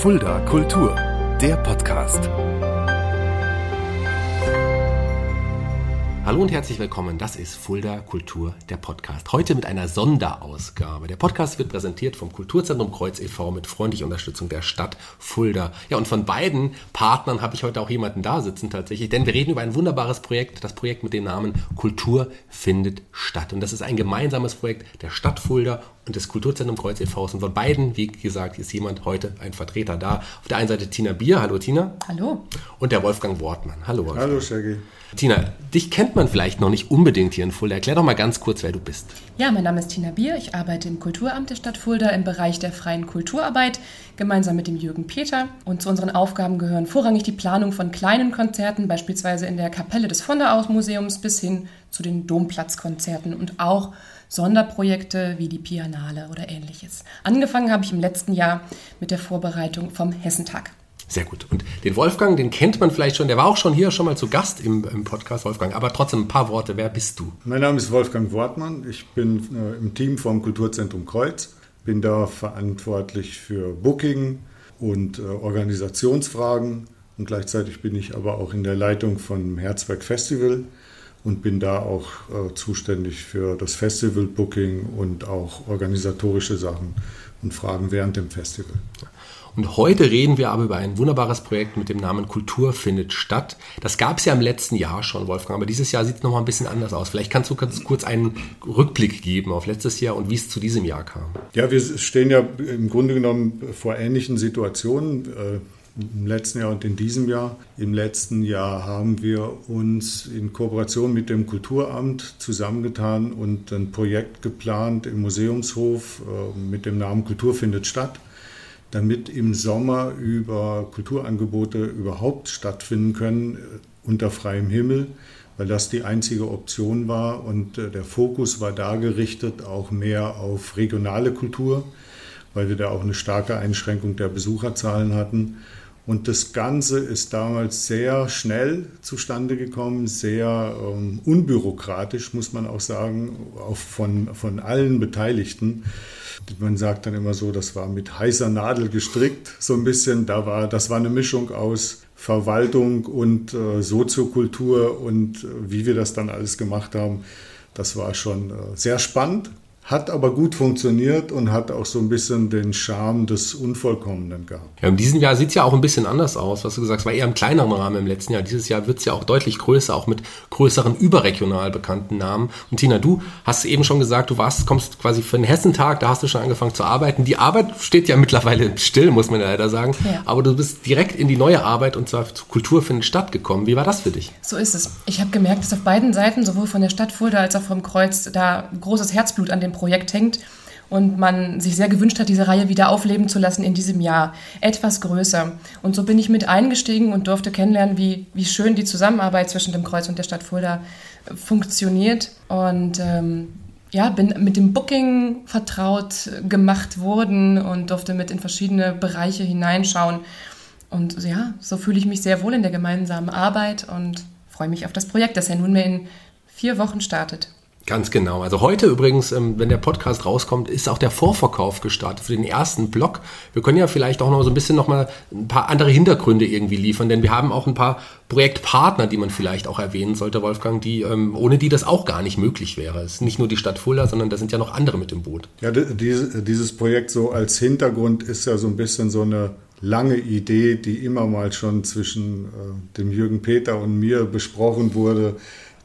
Fulda Kultur, der Podcast. Hallo und herzlich willkommen. Das ist Fulda Kultur, der Podcast. Heute mit einer Sonderausgabe. Der Podcast wird präsentiert vom Kulturzentrum Kreuz e.V. mit freundlicher Unterstützung der Stadt Fulda. Ja, und von beiden Partnern habe ich heute auch jemanden da sitzen tatsächlich, denn wir reden über ein wunderbares Projekt, das Projekt mit dem Namen Kultur findet statt. Und das ist ein gemeinsames Projekt der Stadt Fulda und des Kulturzentrum Kreuz e.V. Und von beiden, wie gesagt, ist jemand heute ein Vertreter da. Auf der einen Seite Tina Bier. Hallo Tina. Hallo. Und der Wolfgang Wortmann. Hallo Wolfgang. Hallo Shaggy. Tina, dich kennt man vielleicht noch nicht unbedingt hier in Fulda. Erklär doch mal ganz kurz, wer du bist. Ja, mein Name ist Tina Bier. Ich arbeite im Kulturamt der Stadt Fulda im Bereich der freien Kulturarbeit, gemeinsam mit dem Jürgen Peter. Und zu unseren Aufgaben gehören vorrangig die Planung von kleinen Konzerten, beispielsweise in der Kapelle des von der Aus Museums, bis hin zu den Domplatzkonzerten und auch Sonderprojekte wie die Pianale oder ähnliches. Angefangen habe ich im letzten Jahr mit der Vorbereitung vom Hessentag. Sehr gut. Und den Wolfgang, den kennt man vielleicht schon. Der war auch schon hier schon mal zu Gast im, im Podcast, Wolfgang. Aber trotzdem ein paar Worte. Wer bist du? Mein Name ist Wolfgang Wortmann. Ich bin äh, im Team vom Kulturzentrum Kreuz. Bin da verantwortlich für Booking und äh, Organisationsfragen. Und gleichzeitig bin ich aber auch in der Leitung von Herzberg Festival und bin da auch äh, zuständig für das Festival-Booking und auch organisatorische Sachen und Fragen während dem Festival. Und heute reden wir aber über ein wunderbares Projekt mit dem Namen Kultur findet statt. Das gab es ja im letzten Jahr schon, Wolfgang, aber dieses Jahr sieht es nochmal ein bisschen anders aus. Vielleicht kannst du ganz kurz einen Rückblick geben auf letztes Jahr und wie es zu diesem Jahr kam. Ja, wir stehen ja im Grunde genommen vor ähnlichen Situationen. Äh, im letzten Jahr und in diesem Jahr. Im letzten Jahr haben wir uns in Kooperation mit dem Kulturamt zusammengetan und ein Projekt geplant im Museumshof äh, mit dem Namen Kultur findet statt, damit im Sommer über Kulturangebote überhaupt stattfinden können äh, unter freiem Himmel, weil das die einzige Option war und äh, der Fokus war da gerichtet auch mehr auf regionale Kultur, weil wir da auch eine starke Einschränkung der Besucherzahlen hatten. Und das Ganze ist damals sehr schnell zustande gekommen, sehr ähm, unbürokratisch, muss man auch sagen, auch von, von allen Beteiligten. Man sagt dann immer so, das war mit heißer Nadel gestrickt, so ein bisschen. Da war, das war eine Mischung aus Verwaltung und äh, Soziokultur und äh, wie wir das dann alles gemacht haben. Das war schon äh, sehr spannend hat aber gut funktioniert und hat auch so ein bisschen den Charme des Unvollkommenen gehabt. Ja, in diesem Jahr sieht es ja auch ein bisschen anders aus, was du gesagt hast, war eher im kleineren Rahmen im letzten Jahr. Dieses Jahr wird es ja auch deutlich größer, auch mit größeren überregional bekannten Namen. Und Tina, du hast eben schon gesagt, du warst, kommst quasi für den Hessentag, da hast du schon angefangen zu arbeiten. Die Arbeit steht ja mittlerweile still, muss man ja leider sagen. Ja. Aber du bist direkt in die neue Arbeit und zwar zur Kultur findet statt gekommen. Wie war das für dich? So ist es. Ich habe gemerkt, dass auf beiden Seiten, sowohl von der Stadt Fulda als auch vom Kreuz, da großes Herzblut an dem Projekt hängt und man sich sehr gewünscht hat, diese Reihe wieder aufleben zu lassen in diesem Jahr. Etwas größer. Und so bin ich mit eingestiegen und durfte kennenlernen, wie, wie schön die Zusammenarbeit zwischen dem Kreuz und der Stadt Fulda funktioniert. Und ähm, ja, bin mit dem Booking vertraut gemacht worden und durfte mit in verschiedene Bereiche hineinschauen. Und ja, so fühle ich mich sehr wohl in der gemeinsamen Arbeit und freue mich auf das Projekt, das ja nunmehr in vier Wochen startet. Ganz genau. Also heute übrigens, ähm, wenn der Podcast rauskommt, ist auch der Vorverkauf gestartet für den ersten Block. Wir können ja vielleicht auch noch so ein bisschen noch mal ein paar andere Hintergründe irgendwie liefern, denn wir haben auch ein paar Projektpartner, die man vielleicht auch erwähnen sollte, Wolfgang, die ähm, ohne die das auch gar nicht möglich wäre. Es ist nicht nur die Stadt Fulda, sondern da sind ja noch andere mit im Boot. Ja, dieses Projekt so als Hintergrund ist ja so ein bisschen so eine lange Idee, die immer mal schon zwischen äh, dem Jürgen Peter und mir besprochen wurde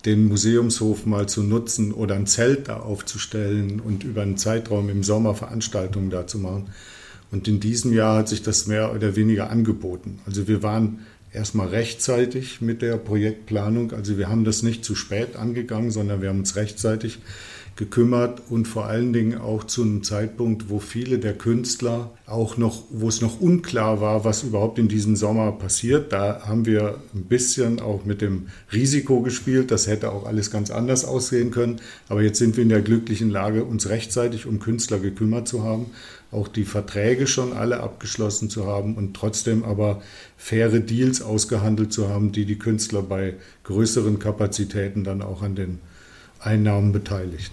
den Museumshof mal zu nutzen oder ein Zelt da aufzustellen und über einen Zeitraum im Sommer Veranstaltungen da zu machen. Und in diesem Jahr hat sich das mehr oder weniger angeboten. Also wir waren erstmal rechtzeitig mit der Projektplanung. Also wir haben das nicht zu spät angegangen, sondern wir haben uns rechtzeitig gekümmert und vor allen Dingen auch zu einem Zeitpunkt, wo viele der Künstler auch noch, wo es noch unklar war, was überhaupt in diesem Sommer passiert. Da haben wir ein bisschen auch mit dem Risiko gespielt. Das hätte auch alles ganz anders aussehen können. Aber jetzt sind wir in der glücklichen Lage, uns rechtzeitig um Künstler gekümmert zu haben, auch die Verträge schon alle abgeschlossen zu haben und trotzdem aber faire Deals ausgehandelt zu haben, die die Künstler bei größeren Kapazitäten dann auch an den Einnahmen beteiligt.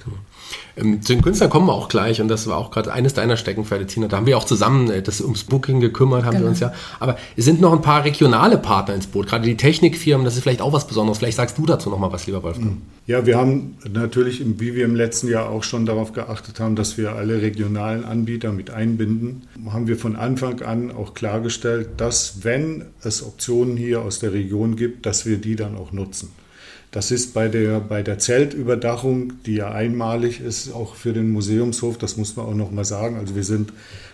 Ähm, zu den Künstlern kommen wir auch gleich und das war auch gerade eines deiner Steckenpferde, Tina. Da haben wir auch zusammen äh, das ums Booking gekümmert, haben genau. wir uns ja. Aber es sind noch ein paar regionale Partner ins Boot, gerade die Technikfirmen, das ist vielleicht auch was Besonderes. Vielleicht sagst du dazu noch mal was, lieber Wolfgang. Mhm. Ja, wir haben natürlich, wie wir im letzten Jahr auch schon darauf geachtet haben, dass wir alle regionalen Anbieter mit einbinden, haben wir von Anfang an auch klargestellt, dass wenn es Optionen hier aus der Region gibt, dass wir die dann auch nutzen. Das ist bei der, bei der Zeltüberdachung, die ja einmalig ist, auch für den Museumshof, das muss man auch noch mal sagen. Also wir sind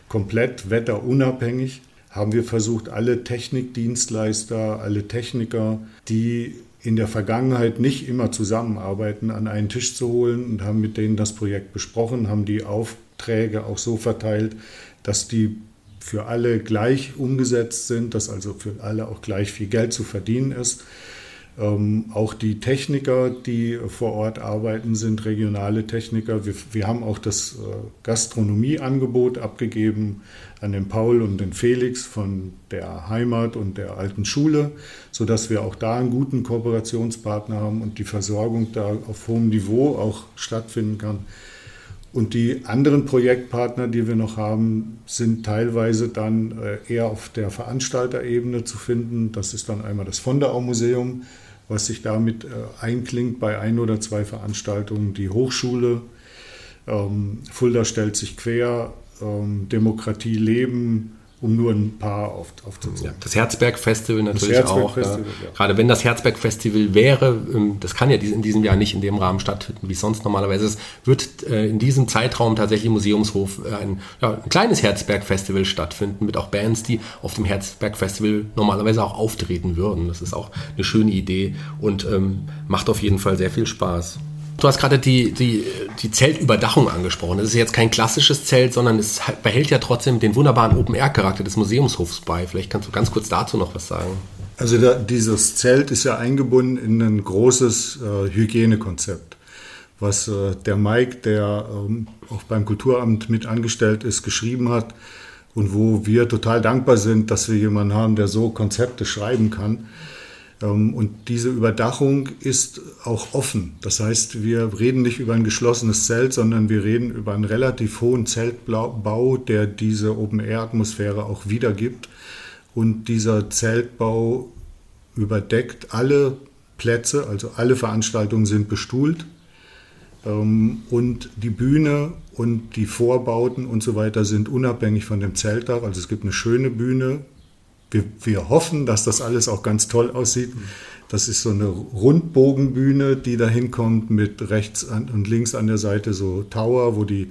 komplett wetterunabhängig, haben wir versucht, alle Technikdienstleister, alle Techniker, die in der Vergangenheit nicht immer zusammenarbeiten, an einen Tisch zu holen und haben mit denen das Projekt besprochen, haben die Aufträge auch so verteilt, dass die für alle gleich umgesetzt sind, dass also für alle auch gleich viel Geld zu verdienen ist. Ähm, auch die Techniker, die vor Ort arbeiten, sind regionale Techniker. Wir, wir haben auch das äh, Gastronomieangebot abgegeben an den Paul und den Felix von der Heimat und der alten Schule, sodass wir auch da einen guten Kooperationspartner haben und die Versorgung da auf hohem Niveau auch stattfinden kann. Und die anderen Projektpartner, die wir noch haben, sind teilweise dann äh, eher auf der Veranstalterebene zu finden. Das ist dann einmal das Vonderau Museum, was sich damit äh, einklingt bei ein oder zwei Veranstaltungen. Die Hochschule, ähm, Fulda stellt sich quer, ähm, Demokratie leben, um nur ein paar auf, aufzuzählen. Ja, das Herzberg-Festival natürlich Herzberg auch. Festival, ja. Gerade wenn das Herzberg-Festival wäre, ähm, das kann ja in diesem Jahr nicht in dem Rahmen stattfinden, wie es sonst normalerweise ist, wird äh, in diesem Zeitraum tatsächlich im Museumshof äh, ein, ja, ein kleines Herzberg-Festival stattfinden, mit auch Bands, die auf dem Herzberg-Festival normalerweise auch auftreten würden. Das ist auch eine schöne Idee und ähm, macht auf jeden Fall sehr viel Spaß. Du hast gerade die, die, die Zeltüberdachung angesprochen. Das ist jetzt kein klassisches Zelt, sondern es behält ja trotzdem den wunderbaren Open-Air-Charakter des Museumshofs bei. Vielleicht kannst du ganz kurz dazu noch was sagen. Also da, dieses Zelt ist ja eingebunden in ein großes äh, Hygienekonzept, was äh, der Mike, der ähm, auch beim Kulturamt mit angestellt ist, geschrieben hat und wo wir total dankbar sind, dass wir jemanden haben, der so Konzepte schreiben kann. Ähm, und diese Überdachung ist auch offen. Das heißt, wir reden nicht über ein geschlossenes Zelt, sondern wir reden über einen relativ hohen Zeltbau, der diese Open-Air-Atmosphäre auch wiedergibt. Und dieser Zeltbau überdeckt alle Plätze, also alle Veranstaltungen sind bestuhlt. Ähm, und die Bühne und die Vorbauten und so weiter sind unabhängig von dem Zeltdach. Also es gibt eine schöne Bühne, wir, wir hoffen, dass das alles auch ganz toll aussieht. Das ist so eine Rundbogenbühne, die da hinkommt mit rechts und links an der Seite so Tower, wo die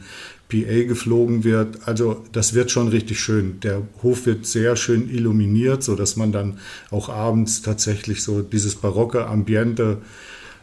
PA geflogen wird. Also das wird schon richtig schön. Der Hof wird sehr schön illuminiert, so dass man dann auch abends tatsächlich so dieses barocke Ambiente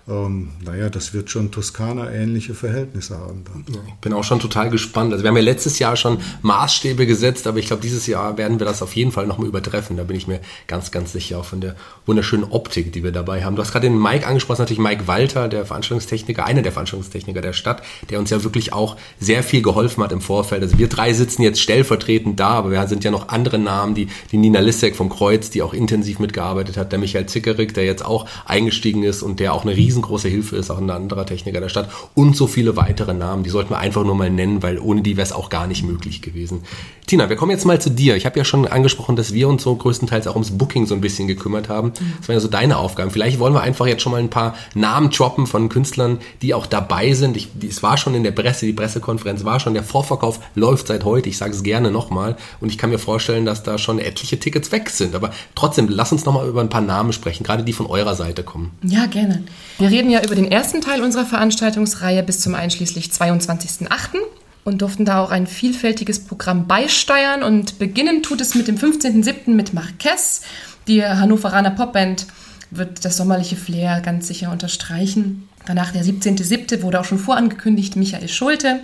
ähm, naja, das wird schon Toskana-ähnliche Verhältnisse haben. Dann. Ja, ich bin auch schon total gespannt. Also wir haben ja letztes Jahr schon Maßstäbe gesetzt, aber ich glaube, dieses Jahr werden wir das auf jeden Fall nochmal übertreffen. Da bin ich mir ganz, ganz sicher, auch von der wunderschönen Optik, die wir dabei haben. Du hast gerade den Mike angesprochen, natürlich Mike Walter, der Veranstaltungstechniker, einer der Veranstaltungstechniker der Stadt, der uns ja wirklich auch sehr viel geholfen hat im Vorfeld. Also wir drei sitzen jetzt stellvertretend da, aber wir sind ja noch andere Namen, die, die Nina Lissek vom Kreuz, die auch intensiv mitgearbeitet hat, der Michael Zickerig, der jetzt auch eingestiegen ist und der auch eine riesen riesengroße Hilfe ist, auch ein anderer Techniker der Stadt und so viele weitere Namen. Die sollten wir einfach nur mal nennen, weil ohne die wäre es auch gar nicht möglich gewesen. Tina, wir kommen jetzt mal zu dir. Ich habe ja schon angesprochen, dass wir uns so größtenteils auch ums Booking so ein bisschen gekümmert haben. Das waren ja so deine Aufgaben. Vielleicht wollen wir einfach jetzt schon mal ein paar Namen droppen von Künstlern, die auch dabei sind. Ich, es war schon in der Presse, die Pressekonferenz war schon, der Vorverkauf läuft seit heute. Ich sage es gerne nochmal. Und ich kann mir vorstellen, dass da schon etliche Tickets weg sind. Aber trotzdem, lass uns nochmal über ein paar Namen sprechen, gerade die von eurer Seite kommen. Ja, gerne. Wir reden ja über den ersten Teil unserer Veranstaltungsreihe bis zum einschließlich 22.08. und durften da auch ein vielfältiges Programm beisteuern. Und beginnen tut es mit dem 15.07. mit Marquez. Die Hannoveraner Popband wird das sommerliche Flair ganz sicher unterstreichen. Danach der 17.07. wurde auch schon vorangekündigt Michael Schulte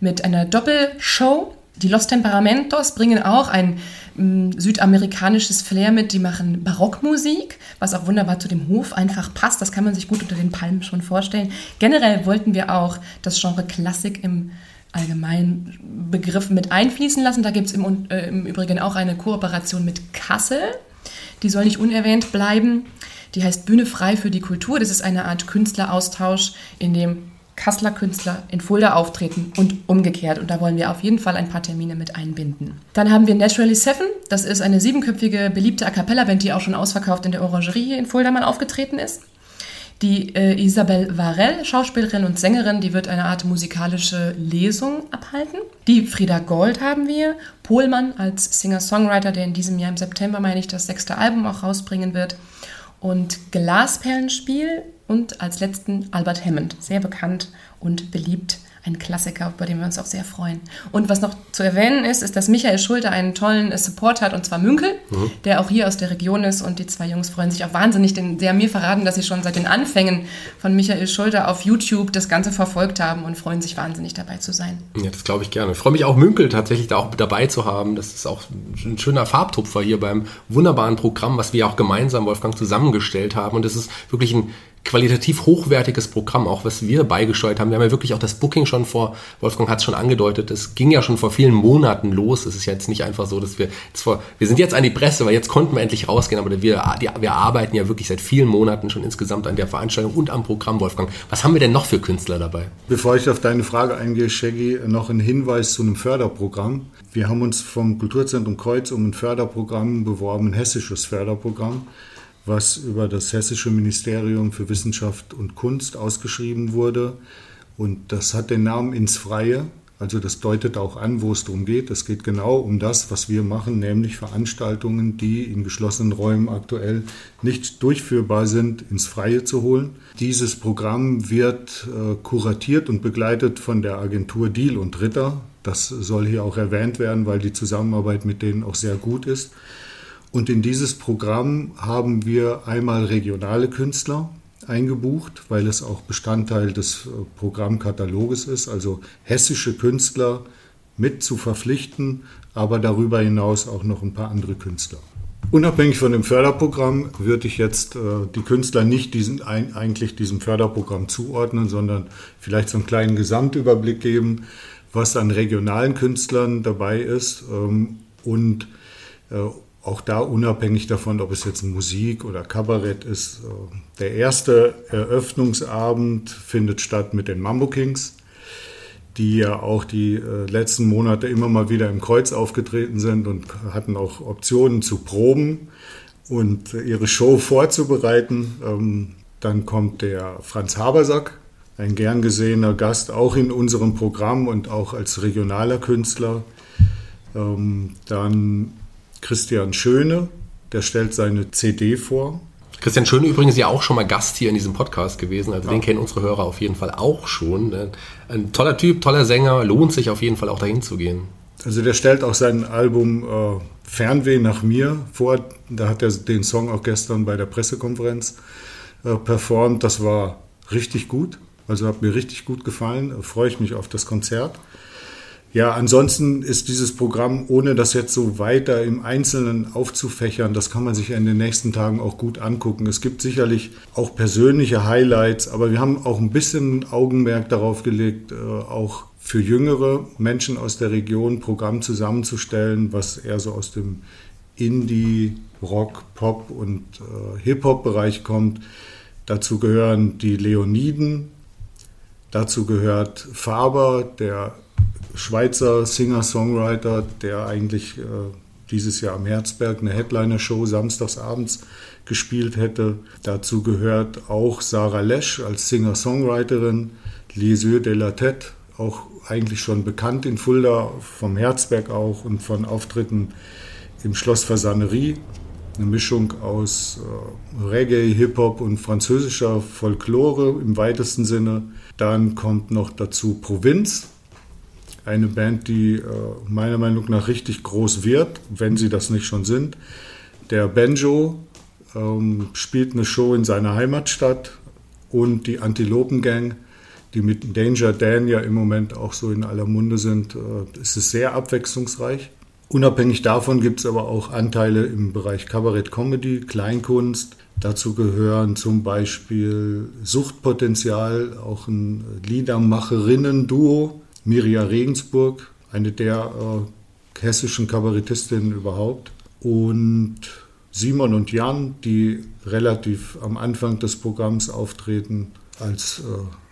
mit einer Doppelshow. Die Los Temperamentos bringen auch ein ähm, südamerikanisches Flair mit. Die machen Barockmusik, was auch wunderbar zu dem Hof einfach passt. Das kann man sich gut unter den Palmen schon vorstellen. Generell wollten wir auch das Genre Klassik im allgemeinen Begriff mit einfließen lassen. Da gibt es im, äh, im Übrigen auch eine Kooperation mit Kassel. Die soll nicht unerwähnt bleiben. Die heißt Bühne frei für die Kultur. Das ist eine Art Künstleraustausch, in dem Kasseler Künstler in Fulda auftreten und umgekehrt. Und da wollen wir auf jeden Fall ein paar Termine mit einbinden. Dann haben wir Naturally Seven. Das ist eine siebenköpfige, beliebte A Cappella-Band, die auch schon ausverkauft in der Orangerie hier in Fulda mal aufgetreten ist. Die äh, Isabel Varell, Schauspielerin und Sängerin, die wird eine Art musikalische Lesung abhalten. Die Frieda Gold haben wir, Pohlmann als Singer-Songwriter, der in diesem Jahr im September, meine ich, das sechste Album auch rausbringen wird. Und Glasperlenspiel und als letzten Albert Hammond, sehr bekannt und beliebt ein Klassiker, bei dem wir uns auch sehr freuen. Und was noch zu erwähnen ist, ist, dass Michael Schulte einen tollen Support hat, und zwar Münkel, mhm. der auch hier aus der Region ist. Und die zwei Jungs freuen sich auch wahnsinnig, denn sie haben mir verraten, dass sie schon seit den Anfängen von Michael Schulte auf YouTube das Ganze verfolgt haben und freuen sich wahnsinnig dabei zu sein. Ja, das glaube ich gerne. Ich freue mich auch, Münkel tatsächlich da auch dabei zu haben. Das ist auch ein schöner Farbtupfer hier beim wunderbaren Programm, was wir auch gemeinsam, Wolfgang, zusammengestellt haben. Und es ist wirklich ein qualitativ hochwertiges Programm, auch was wir beigesteuert haben. Wir haben ja wirklich auch das Booking schon vor, Wolfgang hat es schon angedeutet, es ging ja schon vor vielen Monaten los. Es ist jetzt nicht einfach so, dass wir jetzt vor, wir sind jetzt an die Presse, weil jetzt konnten wir endlich rausgehen, aber wir, die, wir arbeiten ja wirklich seit vielen Monaten schon insgesamt an der Veranstaltung und am Programm, Wolfgang. Was haben wir denn noch für Künstler dabei? Bevor ich auf deine Frage eingehe, Shaggy, noch ein Hinweis zu einem Förderprogramm. Wir haben uns vom Kulturzentrum Kreuz um ein Förderprogramm beworben, ein hessisches Förderprogramm was über das Hessische Ministerium für Wissenschaft und Kunst ausgeschrieben wurde. Und das hat den Namen ins Freie. Also das deutet auch an, wo es darum geht. Es geht genau um das, was wir machen, nämlich Veranstaltungen, die in geschlossenen Räumen aktuell nicht durchführbar sind, ins Freie zu holen. Dieses Programm wird äh, kuratiert und begleitet von der Agentur Deal und Ritter. Das soll hier auch erwähnt werden, weil die Zusammenarbeit mit denen auch sehr gut ist. Und in dieses Programm haben wir einmal regionale Künstler eingebucht, weil es auch Bestandteil des äh, Programmkataloges ist, also hessische Künstler mit zu verpflichten, aber darüber hinaus auch noch ein paar andere Künstler. Unabhängig von dem Förderprogramm würde ich jetzt äh, die Künstler nicht diesen, ein, eigentlich diesem Förderprogramm zuordnen, sondern vielleicht so einen kleinen Gesamtüberblick geben, was an regionalen Künstlern dabei ist ähm, und äh, auch da unabhängig davon, ob es jetzt Musik oder Kabarett ist. Äh, der erste Eröffnungsabend findet statt mit den Mambo Kings, die ja auch die äh, letzten Monate immer mal wieder im Kreuz aufgetreten sind und hatten auch Optionen zu proben und ihre Show vorzubereiten. Ähm, dann kommt der Franz Habersack, ein gern gesehener Gast, auch in unserem Programm und auch als regionaler Künstler. Ähm, dann Christian Schöne, der stellt seine CD vor. Christian Schöne übrigens ja auch schon mal Gast hier in diesem Podcast gewesen, also ja. den kennen unsere Hörer auf jeden Fall auch schon. Ein toller Typ, toller Sänger, lohnt sich auf jeden Fall auch dahin zu gehen. Also der stellt auch sein Album äh, Fernweh nach mir vor. Da hat er den Song auch gestern bei der Pressekonferenz äh, performt. Das war richtig gut. Also hat mir richtig gut gefallen. Da freue ich mich auf das Konzert. Ja, ansonsten ist dieses Programm, ohne das jetzt so weiter im Einzelnen aufzufächern, das kann man sich in den nächsten Tagen auch gut angucken. Es gibt sicherlich auch persönliche Highlights, aber wir haben auch ein bisschen Augenmerk darauf gelegt, äh, auch für jüngere Menschen aus der Region ein Programm zusammenzustellen, was eher so aus dem Indie, Rock, Pop und äh, Hip-Hop-Bereich kommt. Dazu gehören die Leoniden, dazu gehört Faber, der Schweizer Singer-Songwriter, der eigentlich äh, dieses Jahr am Herzberg eine Headliner-Show samstagsabends gespielt hätte. Dazu gehört auch Sarah Lesch als Singer-Songwriterin, Les Yeux de la Tête, auch eigentlich schon bekannt in Fulda, vom Herzberg auch und von Auftritten im Schloss Fasanerie. Eine Mischung aus äh, Reggae, Hip-Hop und französischer Folklore im weitesten Sinne. Dann kommt noch dazu Provinz, eine Band, die äh, meiner Meinung nach richtig groß wird, wenn sie das nicht schon sind. Der Banjo ähm, spielt eine Show in seiner Heimatstadt und die Antilopen Gang, die mit Danger Dan ja im Moment auch so in aller Munde sind, äh, ist es sehr abwechslungsreich. Unabhängig davon gibt es aber auch Anteile im Bereich Kabarett Comedy, Kleinkunst. Dazu gehören zum Beispiel Suchtpotenzial, auch ein Liedermacherinnen-Duo, Miria Regensburg, eine der äh, hessischen Kabarettistinnen überhaupt. Und Simon und Jan, die relativ am Anfang des Programms auftreten als äh,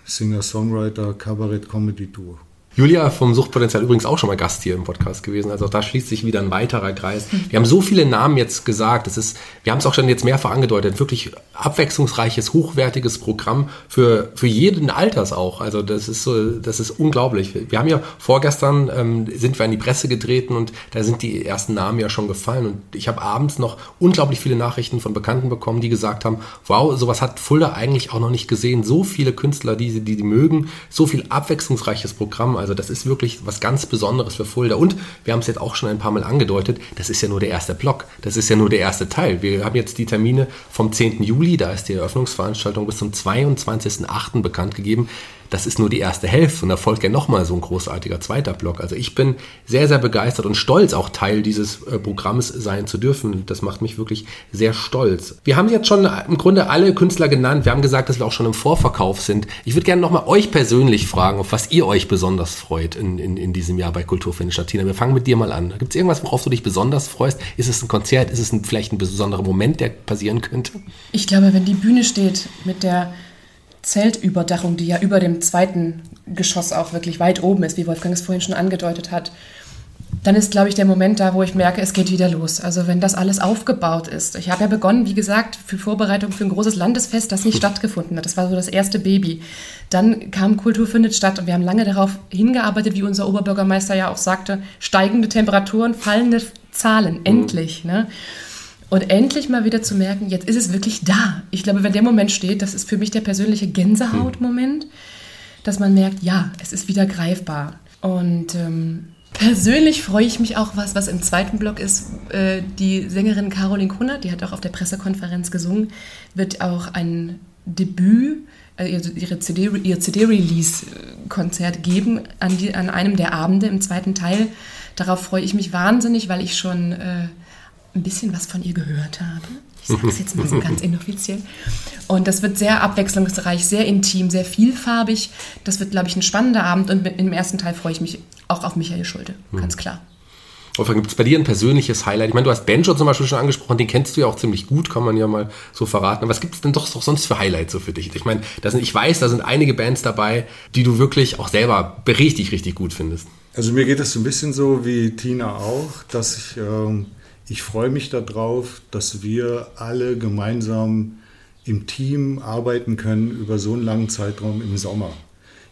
Singer-Songwriter Kabarett-Comedy-Tour. Julia vom Suchtpotenzial übrigens auch schon mal Gast hier im Podcast gewesen. Also auch da schließt sich wieder ein weiterer Kreis. Wir haben so viele Namen jetzt gesagt. Das ist, wir haben es auch schon jetzt mehrfach angedeutet. Wirklich abwechslungsreiches, hochwertiges Programm für, für jeden Alters auch. Also das ist so, das ist unglaublich. Wir haben ja vorgestern ähm, sind wir in die Presse getreten und da sind die ersten Namen ja schon gefallen. Und ich habe abends noch unglaublich viele Nachrichten von Bekannten bekommen, die gesagt haben, wow, sowas hat Fulda eigentlich auch noch nicht gesehen. So viele Künstler, die die, die mögen, so viel abwechslungsreiches Programm. Also das ist wirklich was ganz Besonderes für Fulda. Und wir haben es jetzt auch schon ein paar Mal angedeutet, das ist ja nur der erste Block. Das ist ja nur der erste Teil. Wir haben jetzt die Termine vom 10. Juli, da ist die Eröffnungsveranstaltung bis zum 22.08. bekannt gegeben das ist nur die erste Hälfte und da folgt ja nochmal so ein großartiger zweiter Block. Also ich bin sehr, sehr begeistert und stolz, auch Teil dieses äh, Programmes sein zu dürfen. Das macht mich wirklich sehr stolz. Wir haben jetzt schon im Grunde alle Künstler genannt. Wir haben gesagt, dass wir auch schon im Vorverkauf sind. Ich würde gerne nochmal euch persönlich fragen, auf was ihr euch besonders freut in, in, in diesem Jahr bei Kulturfinish Tina. Wir fangen mit dir mal an. Gibt es irgendwas, worauf du dich besonders freust? Ist es ein Konzert? Ist es ein, vielleicht ein besonderer Moment, der passieren könnte? Ich glaube, wenn die Bühne steht mit der Zeltüberdachung, die ja über dem zweiten Geschoss auch wirklich weit oben ist, wie Wolfgang es vorhin schon angedeutet hat, dann ist, glaube ich, der Moment da, wo ich merke, es geht wieder los. Also wenn das alles aufgebaut ist. Ich habe ja begonnen, wie gesagt, für Vorbereitung für ein großes Landesfest, das nicht stattgefunden hat. Das war so das erste Baby. Dann kam Kultur findet statt und wir haben lange darauf hingearbeitet, wie unser Oberbürgermeister ja auch sagte, steigende Temperaturen, fallende Zahlen, mhm. endlich. Ne? Und endlich mal wieder zu merken, jetzt ist es wirklich da. Ich glaube, wenn der Moment steht, das ist für mich der persönliche Gänsehautmoment, dass man merkt, ja, es ist wieder greifbar. Und ähm, persönlich freue ich mich auch was, was im zweiten Block ist. Äh, die Sängerin Caroline Kunner, die hat auch auf der Pressekonferenz gesungen, wird auch ein Debüt, äh, ihre CD, ihr CD-Release-Konzert geben an, die, an einem der Abende im zweiten Teil. Darauf freue ich mich wahnsinnig, weil ich schon äh, ein bisschen was von ihr gehört habe. Ich sage es jetzt mal so ganz inoffiziell. Und das wird sehr abwechslungsreich, sehr intim, sehr vielfarbig. Das wird, glaube ich, ein spannender Abend. Und im ersten Teil freue ich mich auch auf Michael Schulte, ganz klar. Wolfgang, gibt es bei dir ein persönliches Highlight? Ich meine, du hast Benjo zum Beispiel schon angesprochen, den kennst du ja auch ziemlich gut, kann man ja mal so verraten. Aber was gibt es denn doch, doch sonst für Highlights so für dich? Ich meine, sind, ich weiß, da sind einige Bands dabei, die du wirklich auch selber richtig, richtig gut findest. Also mir geht es so ein bisschen so wie Tina auch, dass ich ähm, ich freue mich darauf, dass wir alle gemeinsam im Team arbeiten können über so einen langen Zeitraum im Sommer.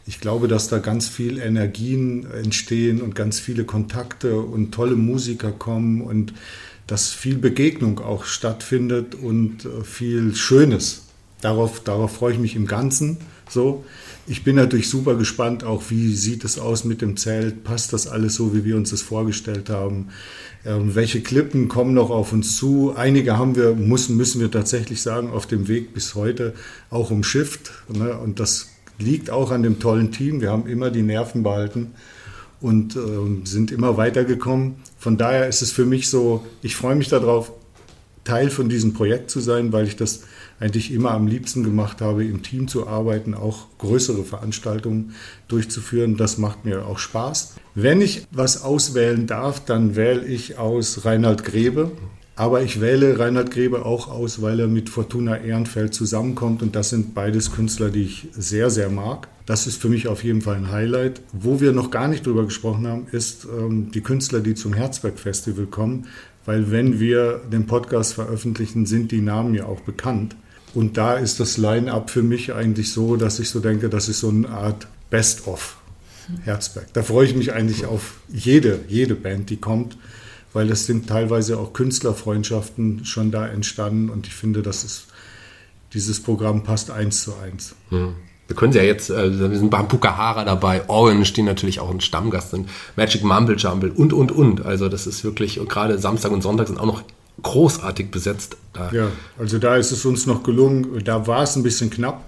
Ich glaube, dass da ganz viel Energien entstehen und ganz viele Kontakte und tolle Musiker kommen und dass viel Begegnung auch stattfindet und äh, viel Schönes. Darauf, darauf freue ich mich im Ganzen so. Ich bin natürlich super gespannt, auch wie sieht es aus mit dem Zelt? Passt das alles so, wie wir uns das vorgestellt haben? Ähm, welche Klippen kommen noch auf uns zu? Einige haben wir, müssen, müssen wir tatsächlich sagen, auf dem Weg bis heute auch umschifft. Ne? Und das liegt auch an dem tollen Team. Wir haben immer die Nerven behalten und äh, sind immer weitergekommen. Von daher ist es für mich so, ich freue mich darauf, Teil von diesem Projekt zu sein, weil ich das eigentlich immer am liebsten gemacht habe, im Team zu arbeiten, auch größere Veranstaltungen durchzuführen. Das macht mir auch Spaß. Wenn ich was auswählen darf, dann wähle ich aus Reinhard Grebe. Aber ich wähle Reinhard Grebe auch aus, weil er mit Fortuna Ehrenfeld zusammenkommt. Und das sind beides Künstler, die ich sehr, sehr mag. Das ist für mich auf jeden Fall ein Highlight. Wo wir noch gar nicht drüber gesprochen haben, ist ähm, die Künstler, die zum Herzberg Festival kommen. Weil wenn wir den Podcast veröffentlichen, sind die Namen ja auch bekannt. Und da ist das Line-up für mich eigentlich so, dass ich so denke, das ist so eine Art Best-of Herzberg. Da freue ich mich eigentlich auf jede, jede Band, die kommt, weil es sind teilweise auch Künstlerfreundschaften schon da entstanden und ich finde, das ist, dieses Programm passt eins zu eins. Hm. Wir können sie ja jetzt, äh, wir sind beim Pukahara dabei, Orange, die natürlich auch ein Stammgast sind, Magic Mumble Jumble und, und, und. Also das ist wirklich, und gerade Samstag und Sonntag sind auch noch großartig besetzt. Da. Ja, also da ist es uns noch gelungen, da war es ein bisschen knapp,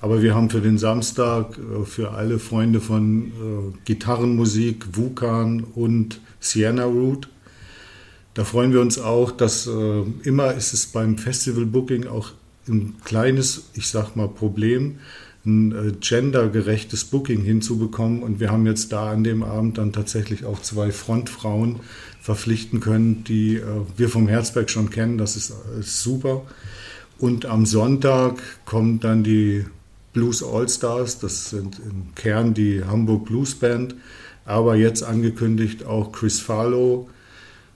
aber wir haben für den Samstag äh, für alle Freunde von äh, Gitarrenmusik, Vukan und Sienna Root, da freuen wir uns auch, dass äh, immer ist es beim Festival Booking auch ein kleines, ich sag mal, Problem, ein gendergerechtes Booking hinzubekommen. Und wir haben jetzt da an dem Abend dann tatsächlich auch zwei Frontfrauen verpflichten können, die äh, wir vom Herzberg schon kennen. Das ist, ist super. Und am Sonntag kommt dann die Blues All Stars, das sind im Kern die Hamburg Blues Band, aber jetzt angekündigt auch Chris Farlow,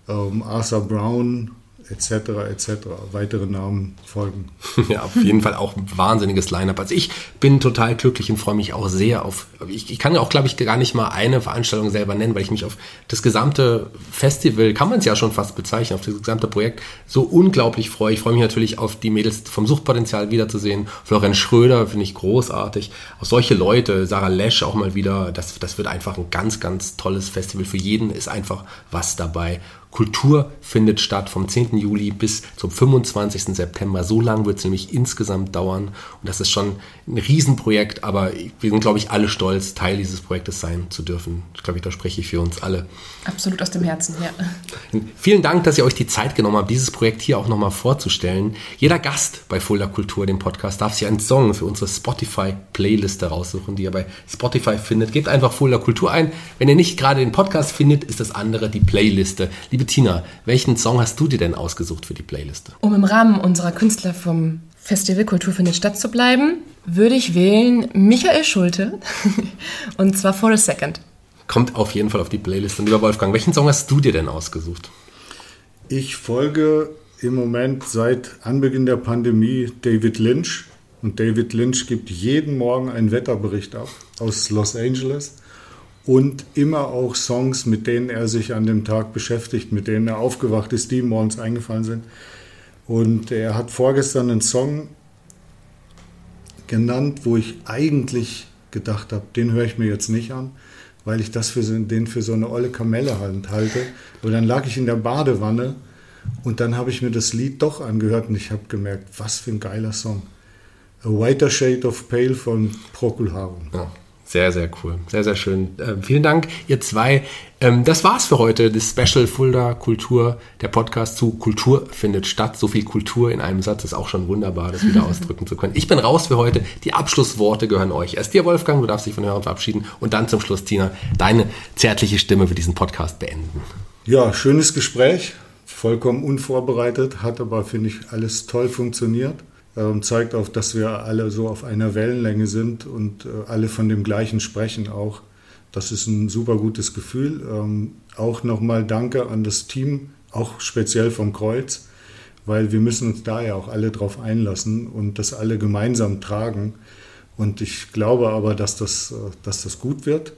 ähm, Arthur Brown, etc. etc. Weitere Namen folgen. Ja, auf jeden Fall auch ein wahnsinniges Line-up. Also ich bin total glücklich und freue mich auch sehr auf. Ich, ich kann auch, glaube ich, gar nicht mal eine Veranstaltung selber nennen, weil ich mich auf das gesamte Festival, kann man es ja schon fast bezeichnen, auf das gesamte Projekt so unglaublich freue. Ich freue mich natürlich auf die Mädels vom Suchtpotenzial wiederzusehen. Florian Schröder finde ich großartig. Auch solche Leute, Sarah Lesch auch mal wieder. Das, das wird einfach ein ganz, ganz tolles Festival. Für jeden ist einfach was dabei. Kultur findet statt vom 10. Juli bis zum 25. September. So lange wird es nämlich insgesamt dauern. Und das ist schon ein Riesenprojekt, aber wir sind, glaube ich, alle stolz, Teil dieses Projektes sein zu dürfen. Ich glaube, da spreche ich für uns alle. Absolut aus dem Herzen, ja. Vielen Dank, dass ihr euch die Zeit genommen habt, dieses Projekt hier auch nochmal vorzustellen. Jeder Gast bei Fulda Kultur, dem Podcast, darf sich einen Song für unsere Spotify-Playliste raussuchen, die ihr bei Spotify findet. Gebt einfach Fulda Kultur ein. Wenn ihr nicht gerade den Podcast findet, ist das andere die Playliste. Liebe Tina, welchen Song hast du dir denn ausgesucht für die Playliste? Um im Rahmen unserer Künstler vom Festival Kultur findet statt zu bleiben, würde ich wählen Michael Schulte und zwar For a Second. Kommt auf jeden Fall auf die Playliste. Und lieber Wolfgang, welchen Song hast du dir denn ausgesucht? Ich folge im Moment seit Anbeginn der Pandemie David Lynch. Und David Lynch gibt jeden Morgen einen Wetterbericht ab aus Los Angeles und immer auch Songs, mit denen er sich an dem Tag beschäftigt, mit denen er aufgewacht ist, die ihm morgens eingefallen sind. Und er hat vorgestern einen Song genannt, wo ich eigentlich gedacht habe, den höre ich mir jetzt nicht an, weil ich das für so, den für so eine olle Kamelle halt halte. Und dann lag ich in der Badewanne und dann habe ich mir das Lied doch angehört und ich habe gemerkt, was für ein geiler Song. A Whiter Shade of Pale von Procol Harum. Ja. Sehr, sehr cool. Sehr, sehr schön. Ähm, vielen Dank, ihr zwei. Ähm, das war's für heute. Das Special Fulda Kultur, der Podcast zu Kultur findet statt. So viel Kultur in einem Satz ist auch schon wunderbar, das wieder ausdrücken zu können. Ich bin raus für heute. Die Abschlussworte gehören euch. Erst dir, Wolfgang, du darfst dich von Hörern verabschieden. Und dann zum Schluss, Tina, deine zärtliche Stimme für diesen Podcast beenden. Ja, schönes Gespräch. Vollkommen unvorbereitet, hat aber, finde ich, alles toll funktioniert ähm, zeigt auch, dass wir alle so auf einer Wellenlänge sind und äh, alle von dem gleichen sprechen auch. Das ist ein super gutes Gefühl. Ähm, auch nochmal Danke an das Team, auch speziell vom Kreuz, weil wir müssen uns da ja auch alle drauf einlassen und das alle gemeinsam tragen. Und ich glaube aber, dass das, äh, dass das gut wird.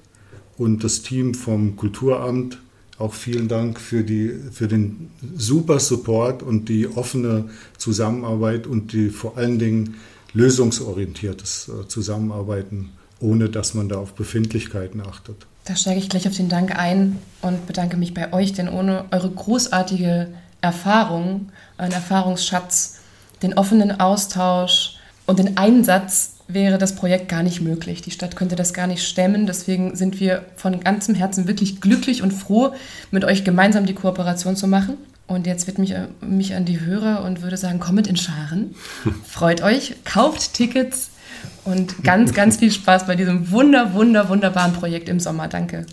Und das Team vom Kulturamt auch vielen Dank für, die, für den super Support und die offene Zusammenarbeit und die vor allen Dingen lösungsorientiertes äh, Zusammenarbeiten, ohne dass man da auf Befindlichkeiten achtet. Da steige ich gleich auf den Dank ein und bedanke mich bei euch, denn ohne eure großartige Erfahrung, euren Erfahrungsschatz, den offenen Austausch und den Einsatz wäre das Projekt gar nicht möglich. Die Stadt könnte das gar nicht stemmen. Deswegen sind wir von ganzem Herzen wirklich glücklich und froh, mit euch gemeinsam die Kooperation zu machen. Und jetzt wird mich, mich an die Hörer und würde sagen, kommt in Scharen. Freut euch, kauft Tickets und ganz, ganz viel Spaß bei diesem wunder, wunder, wunderbaren Projekt im Sommer. Danke.